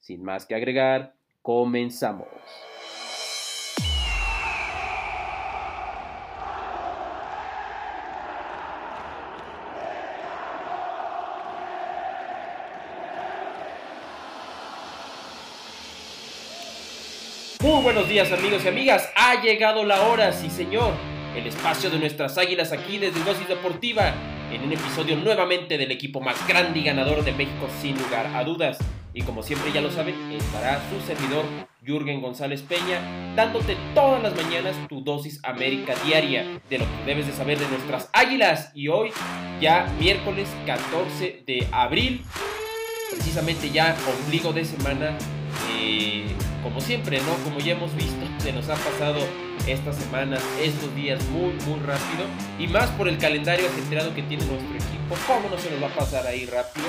Sin más que agregar, comenzamos. Muy buenos días amigos y amigas, ha llegado la hora, sí señor, el espacio de nuestras águilas aquí desde Dosis Deportiva, en un episodio nuevamente del equipo más grande y ganador de México sin lugar a dudas. Y como siempre ya lo saben, estará su servidor Jürgen González Peña, dándote todas las mañanas tu dosis América diaria de lo que debes de saber de nuestras águilas. Y hoy, ya miércoles 14 de abril, precisamente ya ombligo de semana, eh, como siempre, ¿no? Como ya hemos visto, se nos ha pasado esta semana, estos días muy, muy rápido. Y más por el calendario ajetreado que tiene nuestro equipo. ¿Cómo no se nos va a pasar ahí rápido?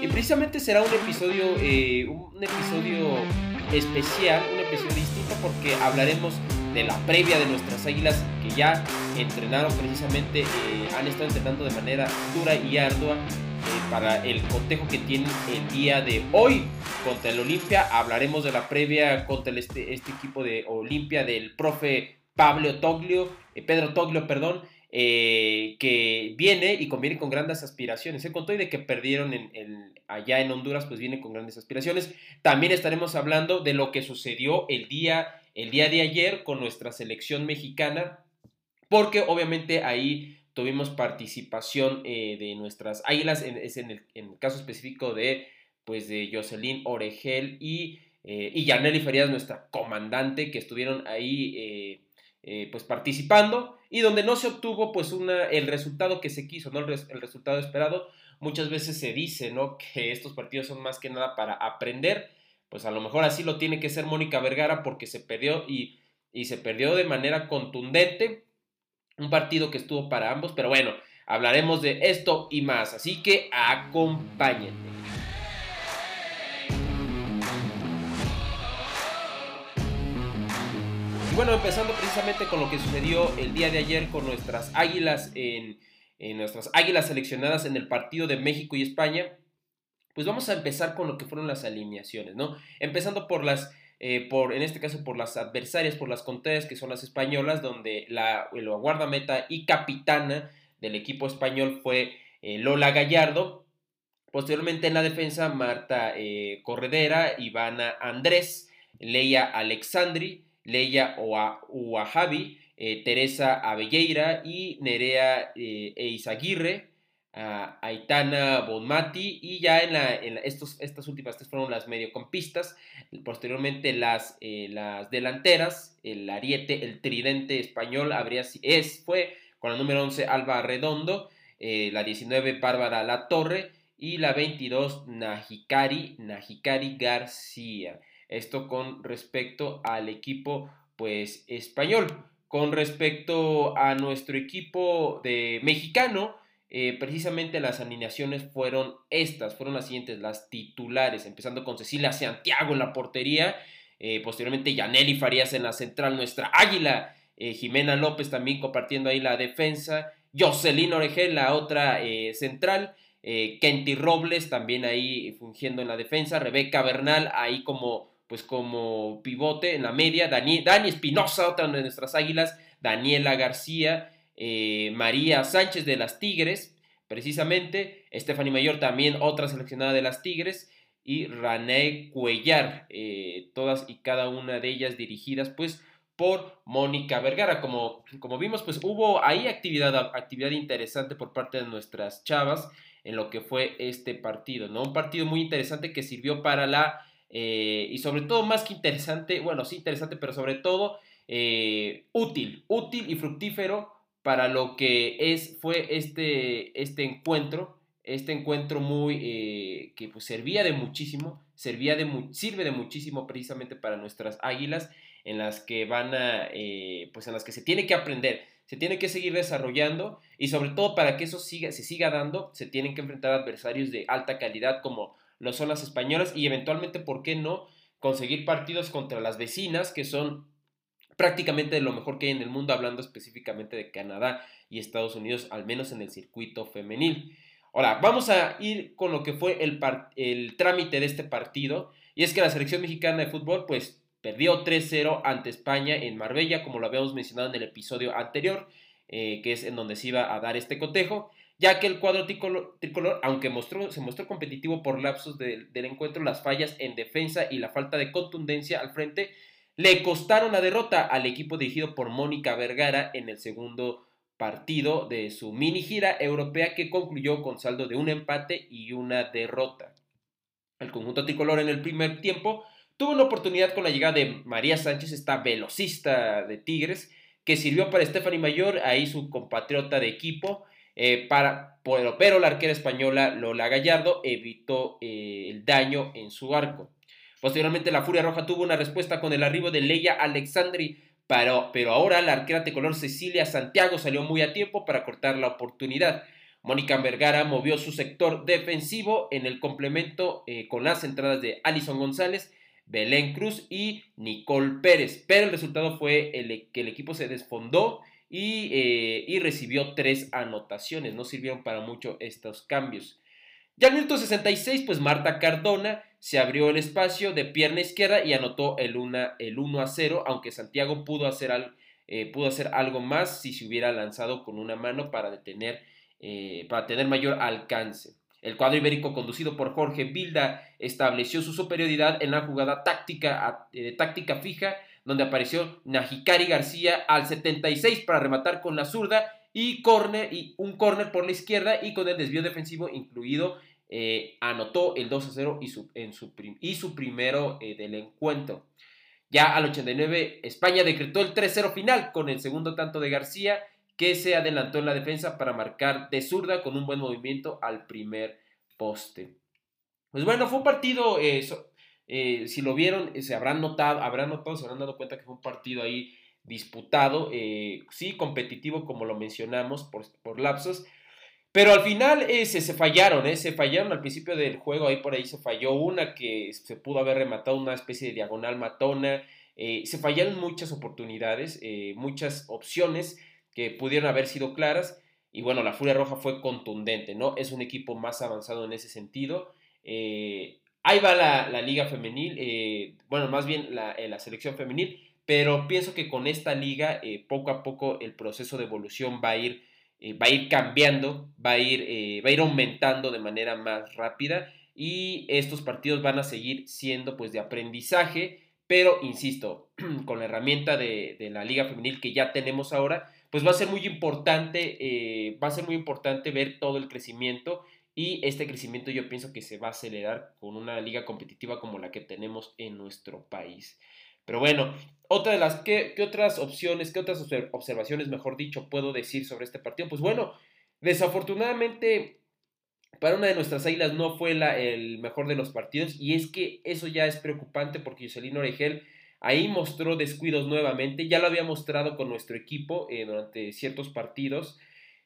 Y precisamente será un episodio, eh, un episodio especial, un episodio distinto porque hablaremos de la previa de nuestras águilas que ya entrenaron precisamente, eh, han estado entrenando de manera dura y ardua eh, para el cotejo que tienen el día de hoy contra el Olimpia. Hablaremos de la previa contra este, este equipo de Olimpia del profe Pablo Toglio, Pedro Toglio, perdón. Eh, que viene y conviene con grandes aspiraciones. Se contó y de que perdieron allá en Honduras, pues viene con grandes aspiraciones. También estaremos hablando de lo que sucedió el día, el día de ayer con nuestra selección mexicana, porque obviamente ahí tuvimos participación eh, de nuestras águilas, es en el, caso específico de, pues de Jocelyn Oregel y, eh, y Yaneli Ferías, nuestra comandante, que estuvieron ahí eh, pues participando y donde no se obtuvo pues una, el resultado que se quiso, ¿no? El, el, resultado esperado. Muchas veces se dice, ¿no? Que estos partidos son más que nada para aprender. Pues a lo mejor así lo tiene que ser Mónica Vergara porque se perdió y, y se perdió de manera contundente. Un partido que estuvo para ambos, pero bueno, hablaremos de esto y más. Así que acompáñenme. bueno, empezando precisamente con lo que sucedió el día de ayer con nuestras águilas en, nuestras águilas seleccionadas en el partido de México y España, pues vamos a empezar con lo que fueron las alineaciones, ¿no? Empezando por las, eh, por, en este caso por las adversarias, por las contrarias que son las españolas, donde la, la guardameta y capitana del equipo español fue eh, Lola Gallardo. Posteriormente en la defensa, Marta eh, Corredera, Ivana Andrés, Leia Alexandri, Leia Uajabi, eh, Teresa Abelleira y Nerea Eizaguirre, Aitana Bonmati y ya en, la, estos, estas últimas tres fueron las mediocampistas, posteriormente las, eh, las delanteras, el ariete, el tridente español habría, es, fue con la número 11 Alba Redondo, la 19 Bárbara La Torre y la 22 Najikari, Najikari García. Esto con respecto al equipo pues español. Con respecto a nuestro equipo de mexicano, eh, precisamente las alineaciones fueron estas, fueron las siguientes, las titulares, empezando con Cecilia Santiago en la portería, eh, posteriormente Yaneli Farías en la central, nuestra águila, eh, Jimena López también compartiendo ahí la defensa, Jocelyn Oregel, la otra central, Kenty Robles también ahí fungiendo en la defensa, Rebeca Bernal ahí como pues como pivote en la media, Dani, Dani Espinosa, otra de nuestras águilas, Daniela García, eh, María Sánchez de las Tigres, precisamente, Stephanie Mayor también otra seleccionada de las Tigres, y Rané Cuellar, eh, todas y cada una de ellas dirigidas pues por Mónica Vergara. Como, como vimos, pues hubo ahí actividad, actividad interesante por parte de nuestras chavas en lo que fue este partido, ¿no? Un partido muy interesante que sirvió para la eh, y sobre todo, más que interesante, bueno, sí interesante, pero sobre todo útil, útil y fructífero para lo que es, fue este, este encuentro, este encuentro muy, eh, que pues servía de muchísimo, servía de, sirve de muchísimo precisamente para nuestras águilas, en las que van a, eh, pues en las que se tiene que aprender, se tiene que seguir desarrollando y sobre todo para que eso siga, se siga dando, se tienen que enfrentar adversarios de alta calidad como lo son las españolas y eventualmente, ¿por qué no? Conseguir partidos contra las vecinas que son prácticamente lo mejor que hay en el mundo, hablando específicamente de Canadá y Estados Unidos, al menos en el circuito femenil. Ahora, vamos a ir con lo que fue el, el trámite de este partido, y es que la selección mexicana de fútbol, pues, perdió 3-0 ante España en Marbella, como lo habíamos mencionado en el episodio anterior, eh, que es en donde se iba a dar este cotejo, ya que el cuadro tricolor, aunque mostró, se mostró competitivo por lapsos del encuentro, las fallas en defensa y la falta de contundencia al frente le costaron la derrota al equipo dirigido por Mónica Vergara en el segundo partido de su mini gira europea que concluyó con saldo de un empate y una derrota. El conjunto tricolor en el primer tiempo tuvo una oportunidad con la llegada de María Sánchez, esta velocista de Tigres, que sirvió para Stephanie Mayor, ahí su compatriota de equipo, eh, para, pero, la arquera española Lola Gallardo evitó eh, el daño en su arco. Posteriormente, la Furia Roja tuvo una respuesta con el arribo de Leia Alexandri, pero, pero ahora la arquera de color Cecilia Santiago salió muy a tiempo para cortar la oportunidad. Mónica Vergara movió su sector defensivo en el complemento eh, con las entradas de Alison González, Belén Cruz y Nicole Pérez. Pero el resultado fue el, que el equipo se desfondó y, eh, y recibió tres anotaciones. No sirvieron para mucho estos cambios. Ya al minuto 66, pues Marta Cardona se abrió el espacio de pierna izquierda y anotó el, el 1 a 0, aunque Santiago pudo hacer, eh, pudo hacer algo más si se hubiera lanzado con una mano para detener, eh, para tener mayor alcance. El cuadro ibérico conducido por Jorge Bilda estableció su superioridad en la jugada táctica, de táctica fija, donde apareció Najikari García al 76 para rematar con la zurda y, y un córner por la izquierda y con el desvío defensivo incluido eh, anotó el 2 a 0 y su, y su primero eh, del encuentro. Ya al 89, España decretó el 3-0 final con el segundo tanto de García, que se adelantó en la defensa para marcar de zurda con un buen movimiento al primer poste. Pues bueno, fue un partido, eh, si lo vieron, se habrán notado, habrán notado, se habrán dado cuenta que fue un partido ahí disputado, sí, competitivo como lo mencionamos por, por lapsos, pero al final se, fallaron, eh, se fallaron al principio del juego, ahí por ahí se falló una que se pudo haber rematado una especie de diagonal matona, eh, se fallaron muchas oportunidades, eh, muchas opciones que pudieron haber sido claras y bueno, la Furia Roja fue contundente, ¿no? Es un equipo más avanzado en ese sentido. ahí va la, liga femenil, bueno, más bien la, la, selección femenil, pero pienso que con esta liga poco a poco el proceso de evolución va a ir eh, va a ir cambiando, va a ir, eh, va a ir aumentando de manera más rápida y estos partidos van a seguir siendo pues de aprendizaje, pero insisto, con la herramienta de, la liga femenil que ya tenemos ahora, pues va a ser muy importante, eh, va a ser muy importante ver todo el crecimiento y este crecimiento yo pienso que se va a acelerar con una liga competitiva como la que tenemos en nuestro país. Pero bueno, otra de las, ¿qué, otras opciones, qué otras observaciones, mejor dicho, puedo decir sobre este partido? Pues bueno, desafortunadamente para una de nuestras águilas no fue la, el mejor de los partidos y es que eso ya es preocupante porque Jocelyn Oregel ahí mostró descuidos nuevamente, ya lo había mostrado con nuestro equipo eh, durante ciertos partidos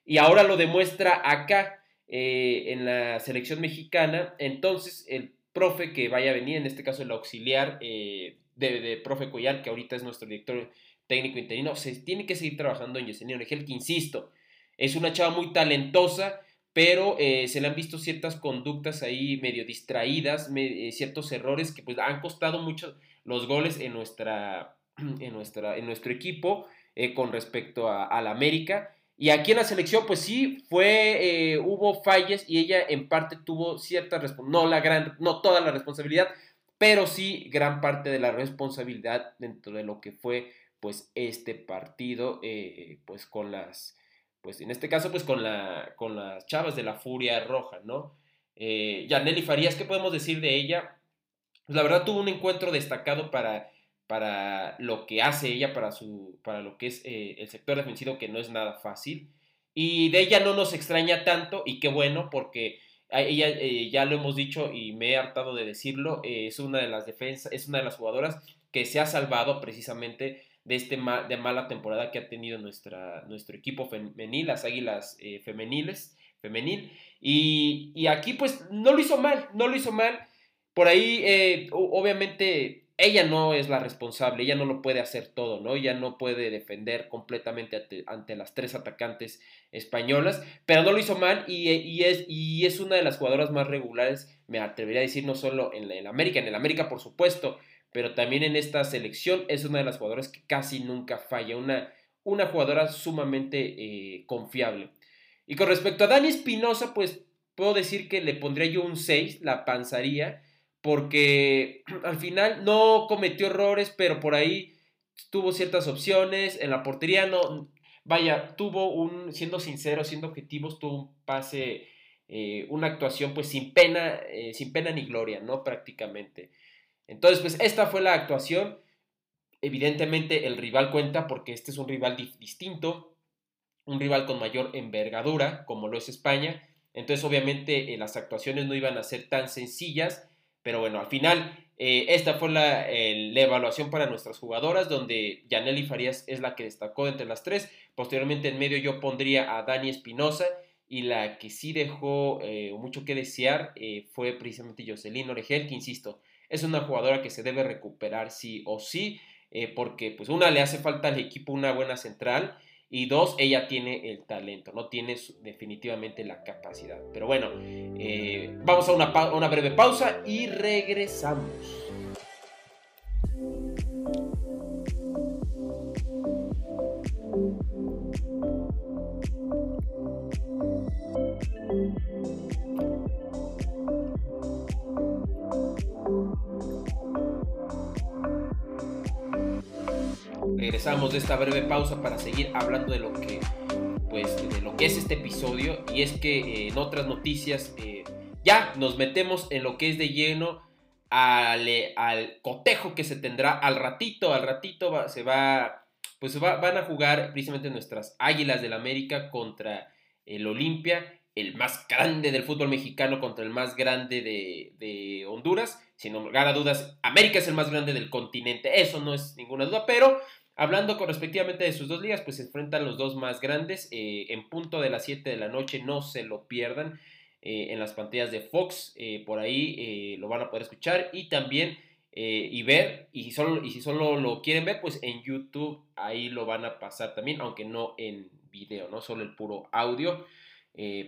y ahora lo demuestra acá eh, en la selección mexicana, entonces el profe que vaya a venir, en este caso el auxiliar eh, de, profe Collar, que ahorita es nuestro director técnico interino, se tiene que seguir trabajando en Yesenia Oregel, que insisto, es una chava muy talentosa, pero eh, se le han visto ciertas conductas ahí medio distraídas, eh, ciertos errores que pues han costado mucho los goles en, nuestra, en, nuestra, en nuestro equipo eh, con respecto a, la América. Y aquí en la selección, pues sí, fue, hubo fallas y ella en parte tuvo cierta no la gran, no toda la responsabilidad, pero sí gran parte de la responsabilidad dentro de lo que fue pues este partido eh, pues con las pues en este caso pues con la con las chavas de la furia roja no eh, Yaneli Farías qué podemos decir de ella pues la verdad tuvo un encuentro destacado para para lo que hace ella para su para lo que es eh, el sector defensivo que no es nada fácil. Y de ella no nos extraña tanto y qué bueno porque ella eh, ya lo hemos dicho y me he hartado de decirlo, eh, es una de las defensas, es una de las jugadoras que se ha salvado precisamente de este de mala temporada que ha tenido nuestra, nuestro equipo femenil, las Águilas eh, femeniles, femenil. Y, y, aquí pues no lo hizo mal, no lo hizo mal. Por ahí, obviamente, ella no es la responsable, ella no lo puede hacer todo, ¿no? Ella no puede defender completamente ante, las tres atacantes españolas, pero no lo hizo mal y, es, y es una de las jugadoras más regulares, me atrevería a decir, no solo en el América, en el América por supuesto, pero también en esta selección es una de las jugadoras que casi nunca falla, una, una jugadora sumamente eh, confiable. Y con respecto a Dani Espinosa, pues puedo decir que le pondría yo un 6, la panzaría, porque al final no cometió errores, pero por ahí tuvo ciertas opciones, en la portería no, vaya, tuvo un, siendo sincero, siendo objetivos, tuvo un pase, eh, una actuación pues sin pena, eh, sin pena ni gloria, ¿no? Prácticamente. Entonces, pues esta fue la actuación. Evidentemente el rival cuenta porque este es un rival distinto, un rival con mayor envergadura, como lo es España. Entonces, obviamente, eh, las actuaciones no iban a ser tan sencillas pero bueno, al final, eh, esta fue la, evaluación para nuestras jugadoras, donde Yaneli Farías es la que destacó entre las tres. Posteriormente, en medio, yo pondría a Dani Espinosa. Y la que sí dejó eh, mucho que desear eh, fue precisamente Jocelyn Oregel, que insisto, es una jugadora que se debe recuperar sí o sí, porque pues una le hace falta al equipo una buena central y dos, ella tiene el talento, no tiene definitivamente la capacidad. Pero bueno, eh, vamos a una, una breve pausa y regresamos. Regresamos de esta breve pausa para seguir hablando de lo que, pues, de lo que es este episodio. Y es que eh, en otras noticias eh, ya nos metemos en lo que es de lleno al, al cotejo que se tendrá al ratito. Al ratito se va, pues van a jugar precisamente nuestras Águilas del América contra el Olimpia el más grande del fútbol mexicano contra el más grande de, de, Honduras. Sin lugar a dudas, América es el más grande del continente, eso no es ninguna duda, pero Hablando con respectivamente de sus dos ligas, pues se enfrentan los dos más grandes eh, en punto de las 7 de la noche, no se lo pierdan eh, en las pantallas de Fox, eh, por ahí lo van a poder escuchar y también y ver, y, solo, y si solo lo quieren ver, pues en YouTube ahí lo van a pasar también, aunque no en video, no solo el puro audio.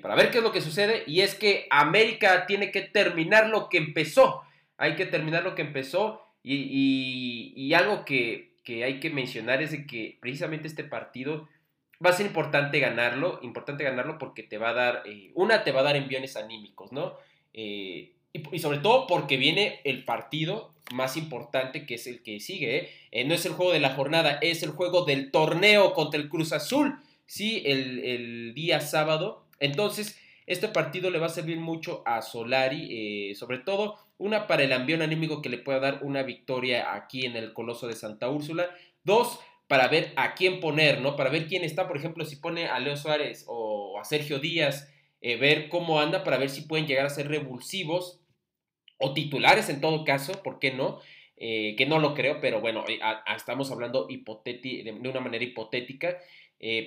para ver qué es lo que sucede, y es que América tiene que terminar lo que empezó, hay que terminar lo que empezó, y algo que que hay que mencionar es de que precisamente este partido va a ser importante ganarlo, importante ganarlo porque te va a dar, eh, una te va a dar enviones anímicos, ¿no? Eh, y, sobre todo porque viene el partido más importante que es el que sigue, ¿eh? no es el juego de la jornada, es el juego del torneo contra el Cruz Azul, ¿sí? El, el día sábado. Entonces, este partido le va a servir mucho a Solari, sobre todo una, para el ambiente anímico que le pueda dar una victoria aquí en el Coloso de Santa Úrsula. Dos, para ver a quién poner, ¿no? Para ver quién está, por ejemplo, si pone a Leo Suárez o a Sergio Díaz, eh, ver cómo anda para ver si pueden llegar a ser revulsivos o titulares en todo caso, ¿por qué no? Eh, que no lo creo, pero bueno, eh, estamos hablando de, una manera hipotética,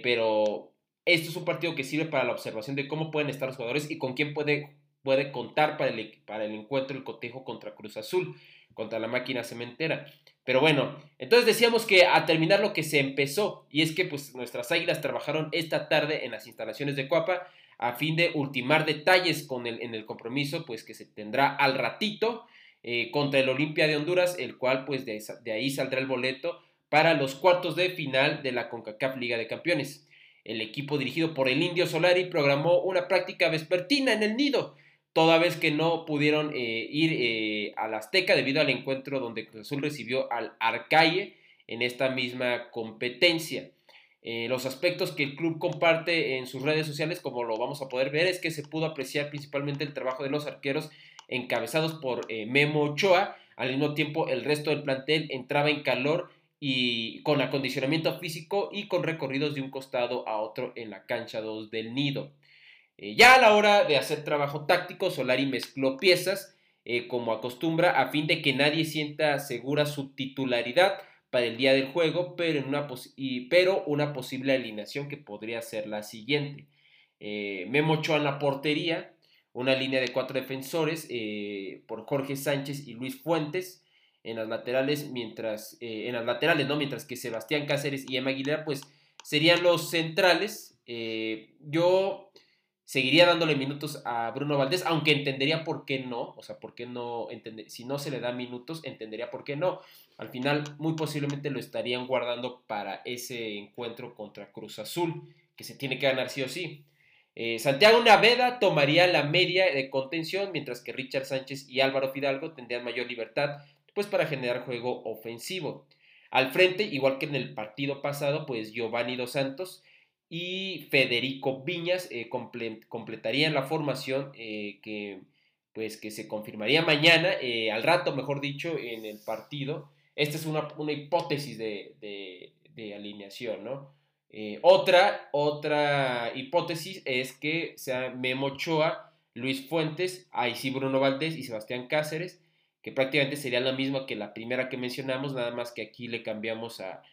pero esto es un partido que sirve para la observación de cómo pueden estar los jugadores y con quién puede puede contar para el, para el encuentro, el cotejo contra Cruz Azul, contra la máquina cementera. Pero bueno, entonces decíamos que a terminar lo que se empezó, y es que pues nuestras águilas trabajaron esta tarde en las instalaciones de Cuapa a fin de ultimar detalles con el, en el compromiso pues que se tendrá al ratito eh, contra el Olimpia de Honduras, el cual pues de, de ahí saldrá el boleto para los cuartos de final de la CONCACAF Liga de Campeones. El equipo dirigido por el Indio Solari programó una práctica vespertina en el nido, toda vez que no pudieron eh, ir eh, al Azteca debido al encuentro donde Cruz Azul recibió al Arcaye en esta misma competencia. Eh, los aspectos que el club comparte en sus redes sociales, como lo vamos a poder ver, es que se pudo apreciar principalmente el trabajo de los arqueros encabezados por Memo Ochoa. Al mismo tiempo, el resto del plantel entraba en calor y con acondicionamiento físico y con recorridos de un costado a otro en la cancha 2 del nido. ya a la hora de hacer trabajo táctico, Solari mezcló piezas como acostumbra a fin de que nadie sienta segura su titularidad para el día del juego, pero, una, pero una posible alineación que podría ser la siguiente. Eh, Memo Ochoa en la portería, una línea de cuatro defensores eh, por Jorge Sánchez y Luis Fuentes en las laterales, mientras eh, en las laterales, ¿no? Mientras que Sebastián Cáceres y Emma Aguilera, pues serían los centrales. yo seguiría dándole minutos a Bruno Valdés, aunque entendería por qué no, o sea, por qué no, si no se le da minutos, entendería por qué no. Al final, muy posiblemente lo estarían guardando para ese encuentro contra Cruz Azul, que se tiene que ganar sí o sí. Eh, Santiago Naveda tomaría la media de contención, mientras que Richard Sánchez y Álvaro Fidalgo tendrían mayor libertad pues, para generar juego ofensivo. Al frente, igual que en el partido pasado, pues Giovanni Dos Santos y Federico Viñas eh, completarían la formación eh, que, pues, que se confirmaría mañana, eh, al rato, mejor dicho, en el partido. Esta es una, hipótesis de, alineación, ¿no? otra, otra hipótesis es que sea Memo Ochoa, Luis Fuentes, ahí sí Bruno Valdés y Sebastián Cáceres, que prácticamente sería la misma que la primera que mencionamos, nada más que aquí le cambiamos a,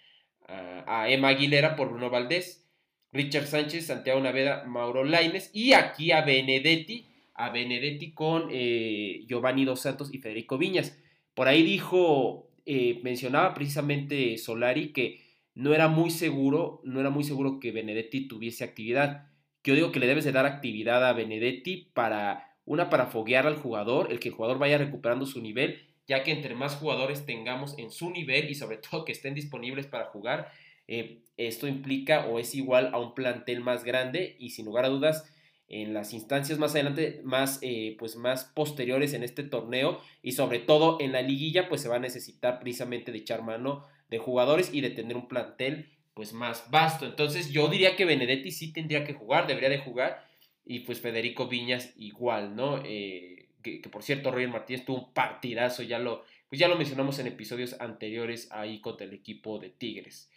a Emma Aguilera por Bruno Valdés. Richard Sánchez, Santiago Naveda, Mauro Laines y aquí a Benedetti, a Benedetti con eh, Giovanni Dos Santos y Federico Viñas. Por ahí dijo, eh, mencionaba precisamente Solari que no era muy seguro, no era muy seguro que Benedetti tuviese actividad. Yo digo que le debes de dar actividad a Benedetti para, una, para foguear al jugador, el que el jugador vaya recuperando su nivel, ya que entre más jugadores tengamos en su nivel y sobre todo que estén disponibles para jugar, eh, esto implica o es igual a un plantel más grande y sin lugar a dudas en las instancias más adelante, más, eh, pues más posteriores en este torneo y sobre todo en la liguilla, pues se va a necesitar precisamente de echar mano de jugadores y de tener un plantel pues más vasto. Entonces yo diría que Benedetti sí tendría que jugar, debería de jugar y pues Federico Viñas igual, ¿no? Eh, que, por cierto Roger Martínez tuvo un partidazo, ya lo, pues ya lo mencionamos en episodios anteriores ahí contra el equipo de Tigres.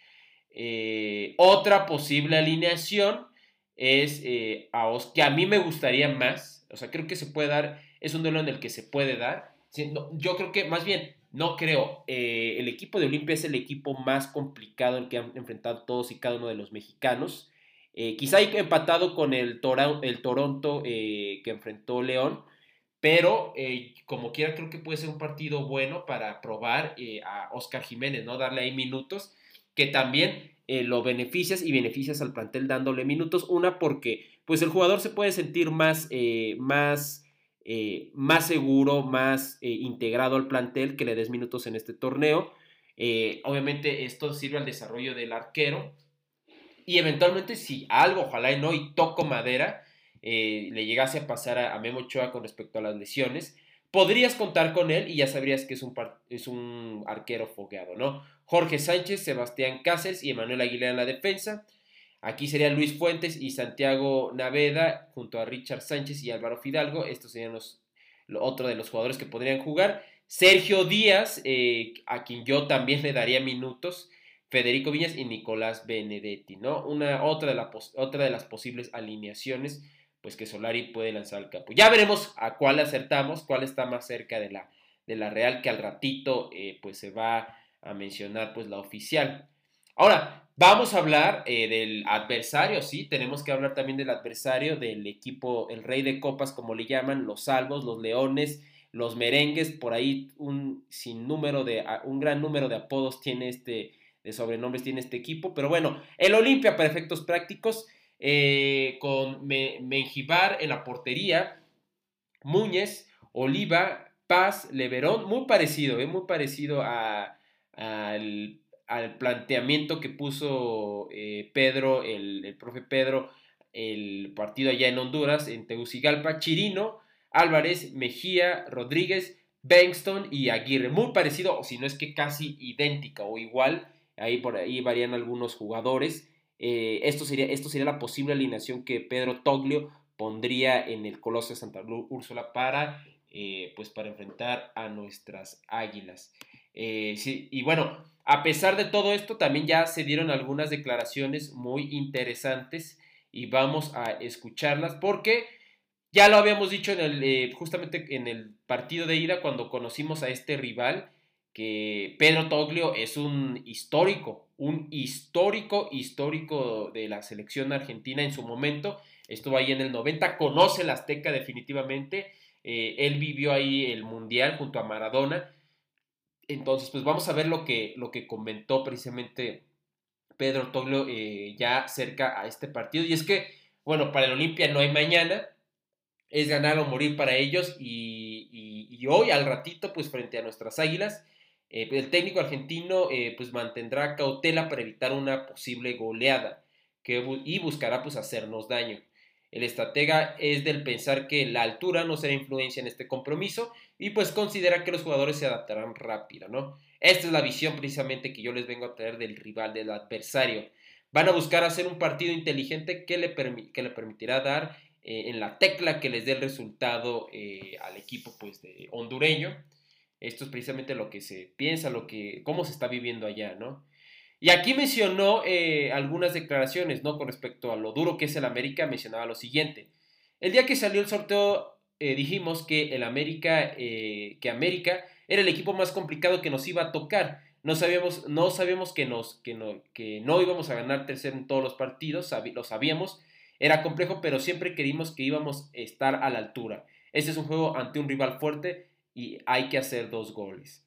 Eh, otra posible alineación es eh, a Os, que a mí me gustaría más, o sea, creo que se puede dar, es un duelo en el que se puede dar. yo creo que, más bien, no creo, el equipo de Olimpia es el equipo más complicado en que han enfrentado todos y cada uno de los mexicanos. Quizá hay empatado con el, el Toronto que enfrentó León, pero como quiera creo que puede ser un partido bueno para probar a Oscar Jiménez, ¿no? Darle ahí minutos que también eh, lo beneficias y beneficias al plantel dándole minutos. Una porque pues el jugador se puede sentir más, eh, más, eh, más seguro, más integrado al plantel que le des minutos en este torneo. obviamente esto sirve al desarrollo del arquero. Y eventualmente si algo, ojalá y no, y toco madera, le llegase a pasar a, a Memo Ochoa con respecto a las lesiones, podrías contar con él y ya sabrías que es un, es un arquero fogueado, ¿no? Jorge Sánchez, Sebastián Cáceres y Emanuel Aguilera en la defensa. Aquí serían Luis Fuentes y Santiago Naveda junto a Richard Sánchez y Álvaro Fidalgo. Estos serían los, otro de los jugadores que podrían jugar. Sergio Díaz, eh, a quien yo también le daría minutos. Federico Viñas y Nicolás Benedetti, ¿no? Una, otra, de la, otra de las posibles alineaciones pues que Solari puede lanzar al campo. Ya veremos a cuál acertamos, cuál está más cerca de la, de la Real, que al ratito eh, pues se va a mencionar pues la oficial. Ahora, vamos a hablar eh, del adversario, sí, tenemos que hablar también del adversario, del equipo, el rey de copas, como le llaman, los salvos, los leones, los merengues, por ahí un de, un gran número de apodos tiene este, de sobrenombres tiene este equipo, pero bueno, el Olimpia para efectos prácticos eh, con Menjivar en la portería, Muñez, Oliva, Paz, Leverón, muy parecido, eh, muy parecido al, planteamiento que puso eh, Pedro, el, profe Pedro, el partido allá en Honduras, en Tegucigalpa, Chirino, Álvarez, Mejía, Rodríguez, Bengston y Aguirre. Muy parecido, o si no es que casi idéntica o igual. Ahí por ahí varían algunos jugadores. Eh, esto, sería, esto sería la posible alineación que Pedro Toglio pondría en el Coloso de Santa Úrsula para, eh, pues para enfrentar a nuestras águilas. Eh, y bueno, a pesar de todo esto, también ya se dieron algunas declaraciones muy interesantes y vamos a escucharlas porque ya lo habíamos dicho en el, justamente en el partido de ida cuando conocimos a este rival que Pedro Toglio es un histórico, un histórico, histórico de la selección argentina en su momento. Estuvo ahí en el 90, conoce la Azteca definitivamente. Eh, él vivió ahí el Mundial junto a Maradona. Entonces, pues vamos a ver lo que, lo que comentó precisamente Pedro Toglio eh, ya cerca a este partido. Y es que, bueno, para el Olimpia no hay mañana, es ganar o morir para ellos. Y, y hoy, al ratito, pues frente a nuestras águilas, eh, el técnico argentino eh, pues mantendrá cautela para evitar una posible goleada y buscará pues hacernos daño. El estratega es del pensar que la altura no será influencia en este compromiso y pues considera que los jugadores se adaptarán rápido, ¿no? Esta es la visión precisamente que yo les vengo a traer del rival, del adversario. Van a buscar hacer un partido inteligente que le, que le permitirá dar eh, en la tecla que les dé el resultado al equipo pues hondureño. Esto es precisamente lo que se piensa, lo que, cómo se está viviendo allá, ¿no? Y aquí mencionó eh, algunas declaraciones, ¿no? Con respecto a lo duro que es el América, mencionaba lo siguiente. El día que salió el sorteo eh, dijimos que el América, eh, que América era el equipo más complicado que nos iba a tocar. No sabíamos, no sabíamos que, nos, que, no, que no íbamos a ganar tercero en todos los partidos, lo sabíamos. Era complejo, pero siempre queríamos que íbamos a estar a la altura. Este es un juego ante un rival fuerte y hay que hacer dos goles.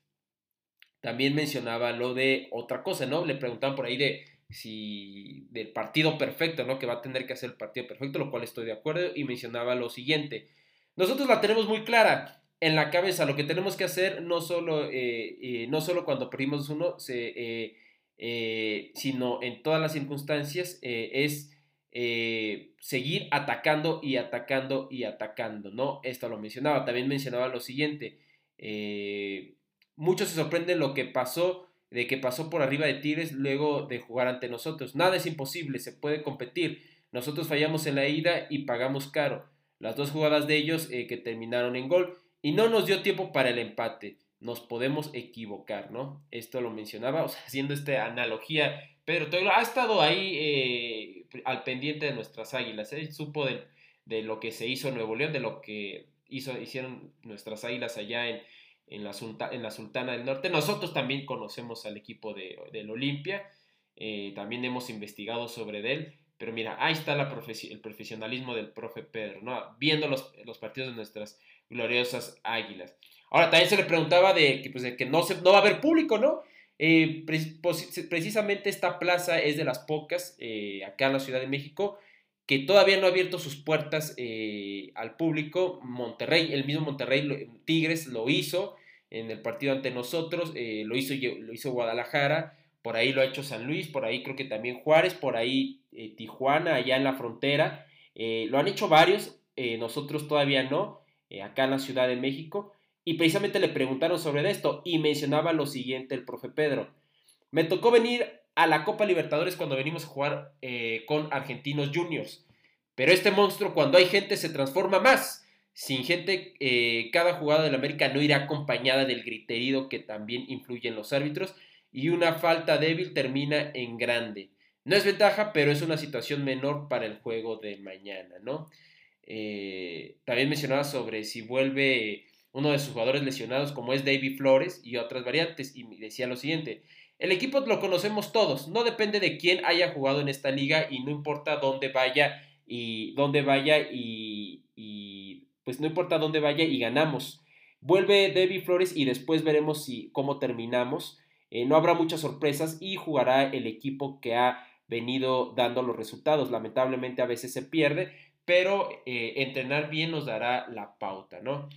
También mencionaba lo de otra cosa, ¿no? Le preguntaban por ahí de si del partido perfecto, ¿no? Que va a tener que hacer el partido perfecto, lo cual estoy de acuerdo, y mencionaba lo siguiente. Nosotros la tenemos muy clara en la cabeza, lo que tenemos que hacer no solo, eh, eh, no solo cuando perdimos uno, eh, sino en todas las circunstancias, es seguir atacando y atacando y atacando, ¿no? Esto lo mencionaba. También mencionaba lo siguiente. Eh, muchos se sorprenden lo que pasó, de que pasó por arriba de Tigres luego de jugar ante nosotros. Nada es imposible, se puede competir. Nosotros fallamos en la ida y pagamos caro. Las dos jugadas de ellos eh, que terminaron en gol y no nos dio tiempo para el empate. Nos podemos equivocar, ¿no? Esto lo mencionaba, haciendo esta analogía Pedro ha estado ahí eh, al pendiente de nuestras águilas, ¿eh? supo de, lo que se hizo en Nuevo León, de lo que hizo, hicieron nuestras águilas allá en, en, la, en la Sultana del Norte. Nosotros también conocemos al equipo de, del Olimpia, eh, también hemos investigado sobre él, pero mira, ahí está la el profesionalismo del profe Pedro, ¿no? viendo los, los, partidos de nuestras gloriosas águilas. Ahora, también se le preguntaba de que, pues, de que no, se, no va a haber público, ¿no? Eh, precisamente esta plaza es de las pocas eh, acá en la Ciudad de México que todavía no ha abierto sus puertas eh, al público. Monterrey, el mismo Monterrey, Tigres lo hizo en el partido ante nosotros, lo, hizo, lo hizo Guadalajara, por ahí lo ha hecho San Luis, por ahí creo que también Juárez, por ahí Tijuana, allá en la frontera. lo han hecho varios, nosotros todavía no, acá en la Ciudad de México. Y precisamente le preguntaron sobre esto y mencionaba lo siguiente el profe Pedro. Me tocó venir a la Copa Libertadores cuando venimos a jugar eh, con Argentinos Juniors. Pero este monstruo cuando hay gente se transforma más. Sin gente, eh, cada jugada del América no irá acompañada del griterío que también influye en los árbitros y una falta débil termina en grande. No es ventaja, pero es una situación menor para el juego de mañana, ¿no? Eh, también mencionaba sobre si vuelve uno de sus jugadores lesionados como es David Flores y otras variantes y decía lo siguiente, el equipo lo conocemos todos, no depende de quién haya jugado en esta liga y no importa dónde vaya y dónde vaya y, pues no importa dónde vaya y ganamos. Vuelve David Flores y después veremos si, cómo terminamos. Eh, no habrá muchas sorpresas y jugará el equipo que ha venido dando los resultados. Lamentablemente a veces se pierde, pero eh, entrenar bien nos dará la pauta, ¿no?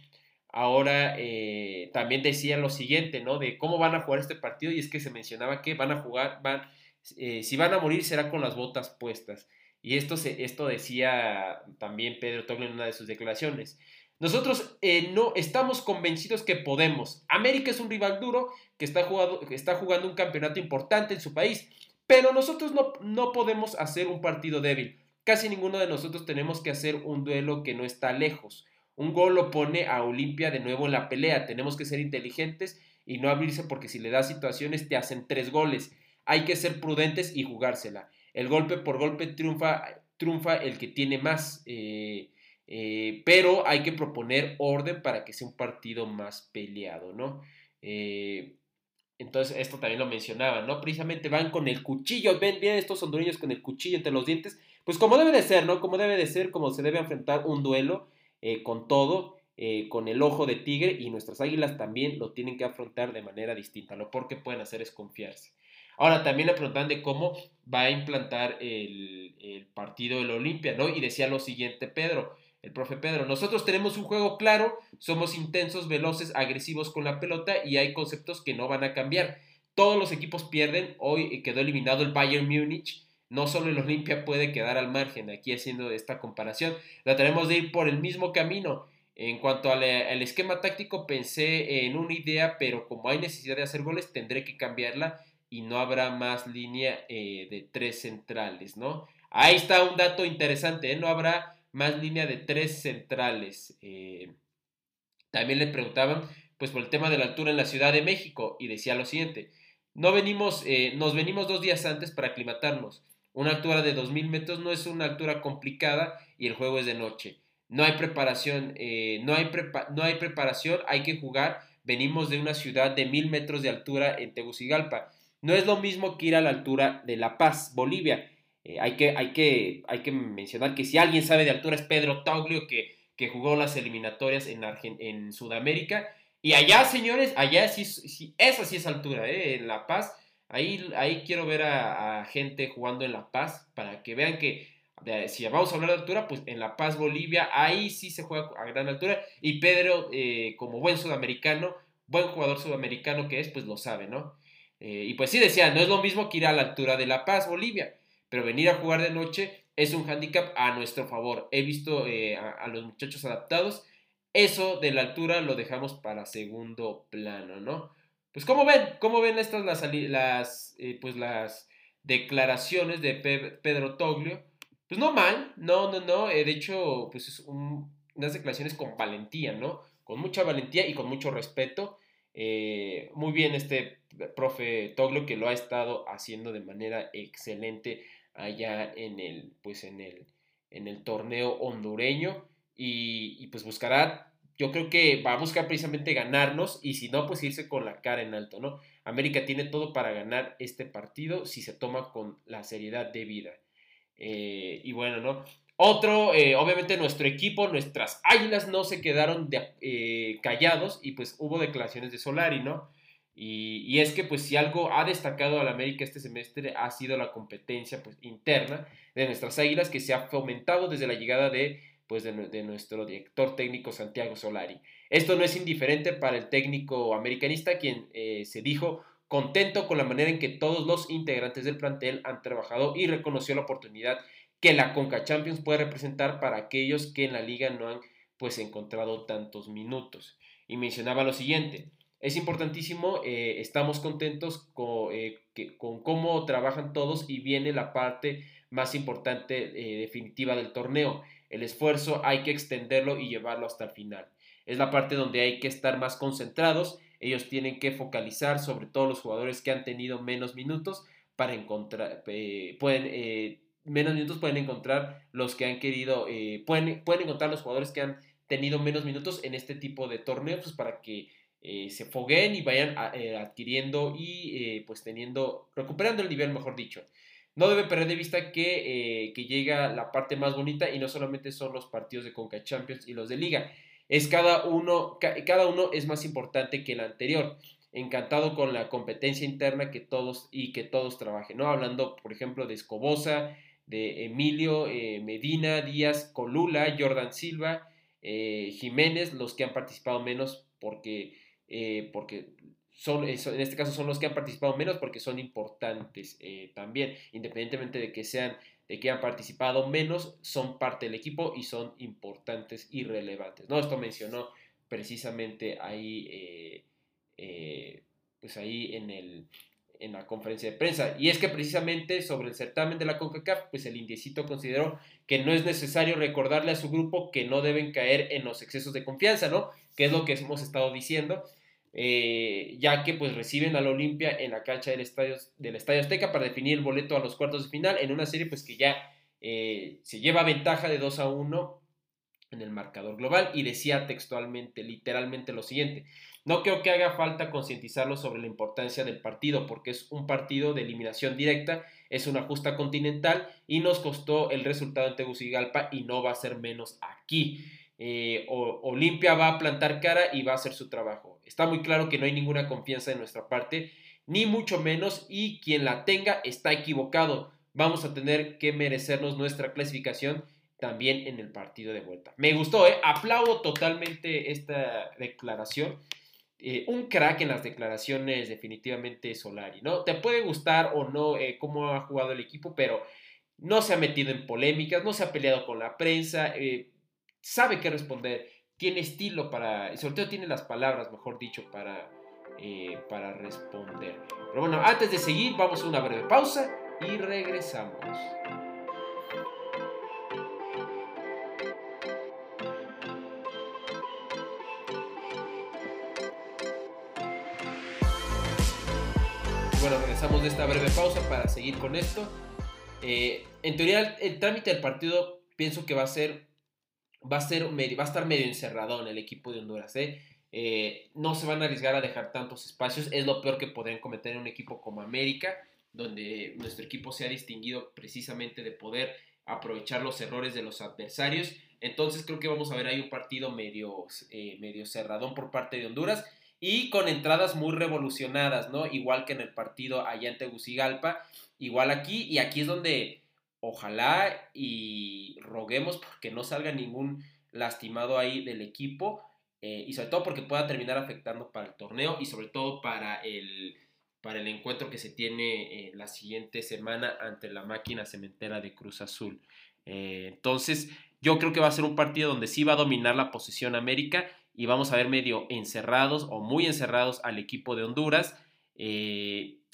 Ahora eh, también decía lo siguiente, ¿no? De cómo van a jugar este partido y es que se mencionaba que van a jugar, van, eh, si van a morir será con las botas puestas. Y esto, se, esto decía también Pedro Togle en una de sus declaraciones. Nosotros eh, no estamos convencidos que podemos. América es un rival duro que está, jugado, que está jugando un campeonato importante en su país, pero nosotros no, no podemos hacer un partido débil. Casi ninguno de nosotros tenemos que hacer un duelo que no está lejos. Un gol lo pone a Olimpia de nuevo en la pelea. Tenemos que ser inteligentes y no abrirse porque si le das situaciones te hacen tres goles. Hay que ser prudentes y jugársela. El golpe por golpe triunfa, triunfa el que tiene más. Eh, eh, pero hay que proponer orden para que sea un partido más peleado, ¿no? Eh, entonces, esto también lo mencionaba, ¿no? Precisamente van con el cuchillo, ven bien estos hondureños con el cuchillo entre los dientes, pues como debe de ser, ¿no? Como debe de ser, como se debe enfrentar un duelo con todo, con el ojo de tigre, y nuestras águilas también lo tienen que afrontar de manera distinta. Lo porque pueden hacer es confiarse. Ahora, también le preguntan de cómo va a implantar el, el partido del Olimpia, ¿no? Y decía lo siguiente, Pedro, el profe Pedro. Nosotros tenemos un juego claro, somos intensos, veloces, agresivos con la pelota y hay conceptos que no van a cambiar. Todos los equipos pierden. Hoy quedó eliminado el Bayern Múnich. No solo el Olimpia puede quedar al margen. Aquí haciendo esta comparación, la tenemos de ir por el mismo camino. En cuanto al, esquema táctico, pensé en una idea, pero como hay necesidad de hacer goles, tendré que cambiarla y no habrá más línea eh, de tres centrales, ¿no? Ahí está un dato interesante, ¿eh? No habrá más línea de tres centrales. Eh, también le preguntaban, pues por el tema de la altura en la Ciudad de México, y decía lo siguiente, no venimos, eh, nos venimos dos días antes para aclimatarnos. Una altura de 2.000 metros no es una altura complicada y el juego es de noche. No hay preparación, eh, no, hay no hay preparación, hay que jugar. Venimos de una ciudad de 1.000 metros de altura en Tegucigalpa. No es lo mismo que ir a la altura de La Paz, Bolivia. Eh, hay, que, hay, que, hay que mencionar que si alguien sabe de altura es Pedro Toglio, que, que jugó las eliminatorias en, en Sudamérica. Y allá, señores, allá sí, sí esa sí es altura, ¿eh? en La Paz. Ahí, ahí quiero ver a, gente jugando en La Paz para que vean que si vamos a hablar de altura, pues en La Paz, Bolivia, ahí sí se juega a gran altura. Y Pedro, eh, como buen sudamericano, buen jugador sudamericano que es, pues lo sabe, ¿no? y pues sí decía, no es lo mismo que ir a la altura de La Paz, Bolivia pero venir a jugar de noche es un handicap a nuestro favor. He visto eh, a, los muchachos adaptados. Eso de la altura lo dejamos para segundo plano, ¿no? Pues ¿cómo ven? ¿Cómo ven estas las, las, eh, pues las declaraciones de Pedro Toglio? Pues no mal, no, no, no. Eh, de hecho, pues es unas declaraciones con valentía, ¿no? Con mucha valentía y con mucho respeto. muy bien este profe Toglio que lo ha estado haciendo de manera excelente allá en el, pues en el, en el torneo hondureño y, pues buscará, yo creo que va a buscar precisamente ganarnos y si no, pues irse con la cara en alto, ¿no? América tiene todo para ganar este partido si se toma con la seriedad debida. Eh, y bueno, ¿no? Otro, eh, obviamente nuestro equipo, nuestras águilas no se quedaron eh, callados y pues hubo declaraciones de Solari, ¿no? Y, es que pues si algo ha destacado al América este semestre ha sido la competencia pues, interna de nuestras águilas que se ha fomentado desde la llegada de, pues, de, nuestro director técnico Santiago Solari. Esto no es indiferente para el técnico americanista quien eh, se dijo contento con la manera en que todos los integrantes del plantel han trabajado y reconoció la oportunidad que la Conca Champions puede representar para aquellos que en la liga no han pues encontrado tantos minutos. Y mencionaba lo siguiente, es importantísimo, eh, estamos contentos eh, con, cómo trabajan todos y viene la parte más importante definitiva del torneo. El esfuerzo hay que extenderlo y llevarlo hasta el final. Es la parte donde hay que estar más concentrados. Ellos tienen que focalizar sobre todos los jugadores que han tenido menos minutos para encontrar, pueden, menos minutos pueden encontrar los que han querido, pueden, pueden encontrar los jugadores que han tenido menos minutos en este tipo de torneos pues, para que eh, se fogueen y vayan eh, adquiriendo y eh, pues teniendo, recuperando el nivel, mejor dicho. No debe perder de vista que, que, llega la parte más bonita y no solamente son los partidos de Conca Champions y los de Liga. Es cada uno, cada uno es más importante que el anterior. Encantado con la competencia interna que todos y que todos trabajen, ¿no? Hablando, por ejemplo, de Escobosa, de Emilio, Medina, Díaz, Colula, Jordan Silva, Jiménez, los que han participado menos porque eh, porque son, en este caso son los que han participado menos porque son importantes eh, también, independientemente de que sean, de que han participado menos, son parte del equipo y son importantes y relevantes. ¿no? Esto mencionó precisamente ahí, eh, pues ahí en, el, en la conferencia de prensa. Y es que precisamente sobre el certamen de la CONCACAF, pues el indiecito consideró que no es necesario recordarle a su grupo que no deben caer en los excesos de confianza, ¿no? Que es lo que hemos estado diciendo eh, ya que pues reciben al Olimpia en la cancha del estadio, del estadio Azteca para definir el boleto a los cuartos de final en una serie pues que ya eh, se lleva ventaja de 2 a 1 en el marcador global y decía textualmente, literalmente lo siguiente. No creo que haga falta concientizarlo sobre la importancia del partido, porque es un partido de eliminación directa, es una justa continental y nos costó el resultado en Tegucigalpa y no va a ser menos aquí. Eh, Olimpia va a plantar cara y va a hacer su trabajo. Está muy claro que no hay ninguna confianza de nuestra parte, ni mucho menos, y quien la tenga está equivocado. Vamos a tener que merecernos nuestra clasificación también en el partido de vuelta. Me gustó, ¿eh? aplaudo totalmente esta declaración. Eh, un crack en las declaraciones definitivamente Solari, ¿no? Te puede gustar o no eh, cómo ha jugado el equipo, pero no se ha metido en polémicas, no se ha peleado con la prensa, sabe qué responder, tiene estilo para, sobre todo tiene las palabras, mejor dicho, para, para responder. Pero bueno, antes de seguir, vamos a una breve pausa y regresamos. bueno, regresamos de esta breve pausa para seguir con esto. Eh, en teoría, el, trámite del partido pienso que va a ser, va a ser, va a estar medio encerrado en el equipo de Honduras. ¿eh? ¿eh? no se van a arriesgar a dejar tantos espacios. Es lo peor que podrían cometer en un equipo como América, donde nuestro equipo se ha distinguido precisamente de poder aprovechar los errores de los adversarios. Entonces creo que vamos a ver ahí un partido medio, eh, medio cerradón por parte de Honduras y con entradas muy revolucionadas, ¿no? Igual que en el partido allá en Tegucigalpa, igual aquí, y aquí es donde ojalá y roguemos porque no salga ningún lastimado ahí del equipo, eh, y sobre todo porque pueda terminar afectando para el torneo y sobre todo para el, para el encuentro que se tiene eh, la siguiente semana ante la máquina cementera de Cruz Azul. Eh, entonces, yo creo que va a ser un partido donde sí va a dominar la posición América y vamos a ver medio encerrados o muy encerrados al equipo de Honduras,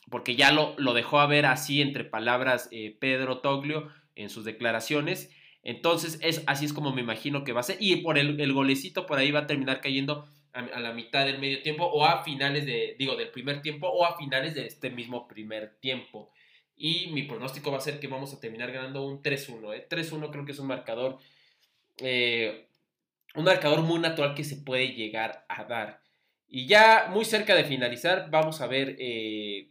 porque ya lo, lo, dejó a ver así entre palabras eh, Pedro Toglio en sus declaraciones. Entonces, es, así es como me imagino que va a ser. Y por el, golecito por ahí va a terminar cayendo a, la mitad del medio tiempo o a finales de, digo, del primer tiempo o a finales de este mismo primer tiempo. Y mi pronóstico va a ser que vamos a terminar ganando un 3-1. ¿eh? 3-1 creo que es un marcador eh, un marcador muy natural que se puede llegar a dar. Y ya muy cerca de finalizar, vamos a ver eh,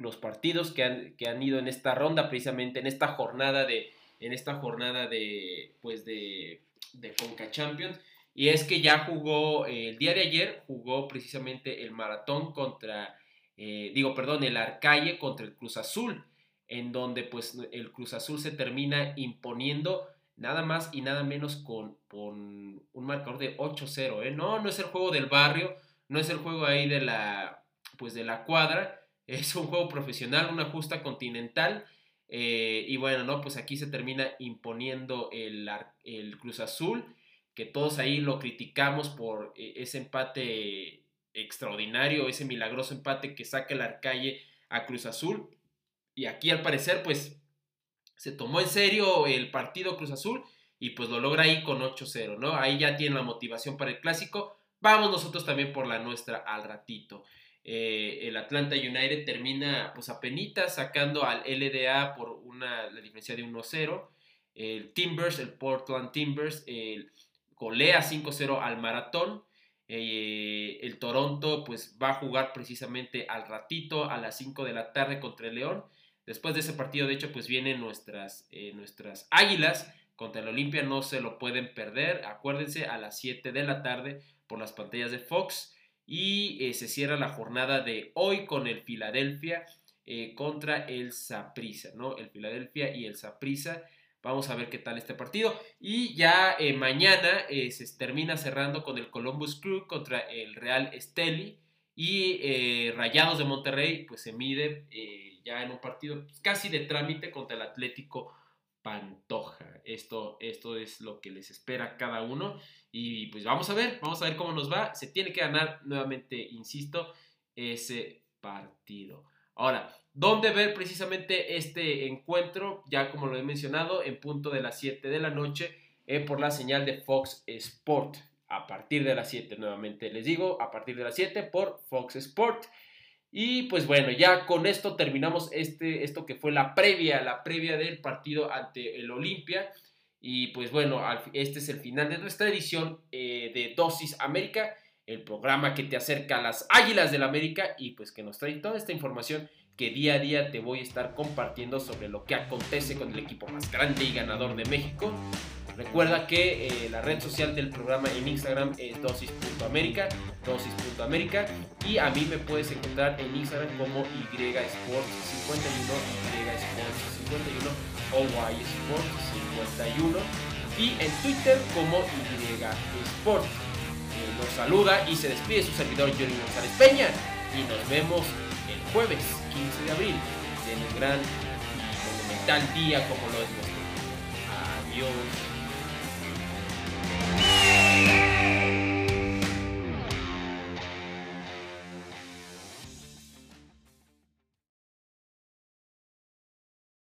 los partidos que han, que han, ido en esta ronda, precisamente en esta jornada de, en esta jornada de, pues de, de Conca Champions. Y es que ya jugó, el día de ayer jugó precisamente el maratón contra, eh, digo, perdón, el Arcalle contra el Cruz Azul, en donde pues el Cruz Azul se termina imponiendo nada más y nada menos con, un marcador de 8-0, ¿eh? No, no es el juego del barrio, no es el juego ahí de la, pues de la cuadra, es un juego profesional, una justa continental, eh, y bueno, no, pues aquí se termina imponiendo el, el Cruz Azul, que todos ahí lo criticamos por eh, ese empate extraordinario, ese milagroso empate que saca el Arcalle a Cruz Azul, y aquí al parecer, pues se tomó en serio el partido Cruz Azul y pues lo logra ahí con 8-0, ¿no? Ahí ya tiene la motivación para el clásico. Vamos nosotros también por la nuestra al ratito. Eh, el Atlanta United termina pues apenas sacando al LDA por una, la diferencia de 1-0. El Timbers, el Portland Timbers, golea 5-0 al Maratón. Eh, el Toronto pues va a jugar precisamente al ratito a las 5 de la tarde contra el León. Después de ese partido, de hecho, pues vienen nuestras, eh, nuestras águilas contra el Olimpia, no se lo pueden perder. Acuérdense, a las 7 de la tarde por las pantallas de Fox. Y eh, se cierra la jornada de hoy con el Filadelfia eh, contra el Saprissa, ¿no? El Filadelfia y el Saprissa. Vamos a ver qué tal este partido. Y ya mañana se termina cerrando con el Columbus Crew contra el Real Esteli. Y Rayados de Monterrey, pues se mide ya en un partido casi de trámite contra el Atlético Pantoja. Esto, esto es lo que les espera cada uno. Y pues vamos a ver, vamos a ver cómo nos va. Se tiene que ganar nuevamente, insisto, ese partido. Ahora, ¿dónde ver precisamente este encuentro? Ya como lo he mencionado, en punto de las 7 de la noche por la señal de Fox Sport. A partir de las 7 nuevamente les digo, a partir de las 7 por Fox Sport. Y pues bueno, ya con esto terminamos este, esto que fue la previa, la previa del partido ante el Olimpia. Y pues bueno, este es el final de nuestra edición eh, de Dosis América, el programa que te acerca a las Águilas del América y pues que nos trae toda esta información que día a día te voy a estar compartiendo sobre lo que acontece con el equipo más grande y ganador de México. Recuerda que eh, la red social del programa en Instagram es dosis.américa, dosis.américa y a mí me puedes encontrar en Instagram como ysports51, ysports51 o ysports51 y en Twitter como ysports. Eh, nos saluda y se despide su servidor Johnny González Peña y nos vemos jueves 15 de abril en el gran monumental día como lo es nuestro. Adiós.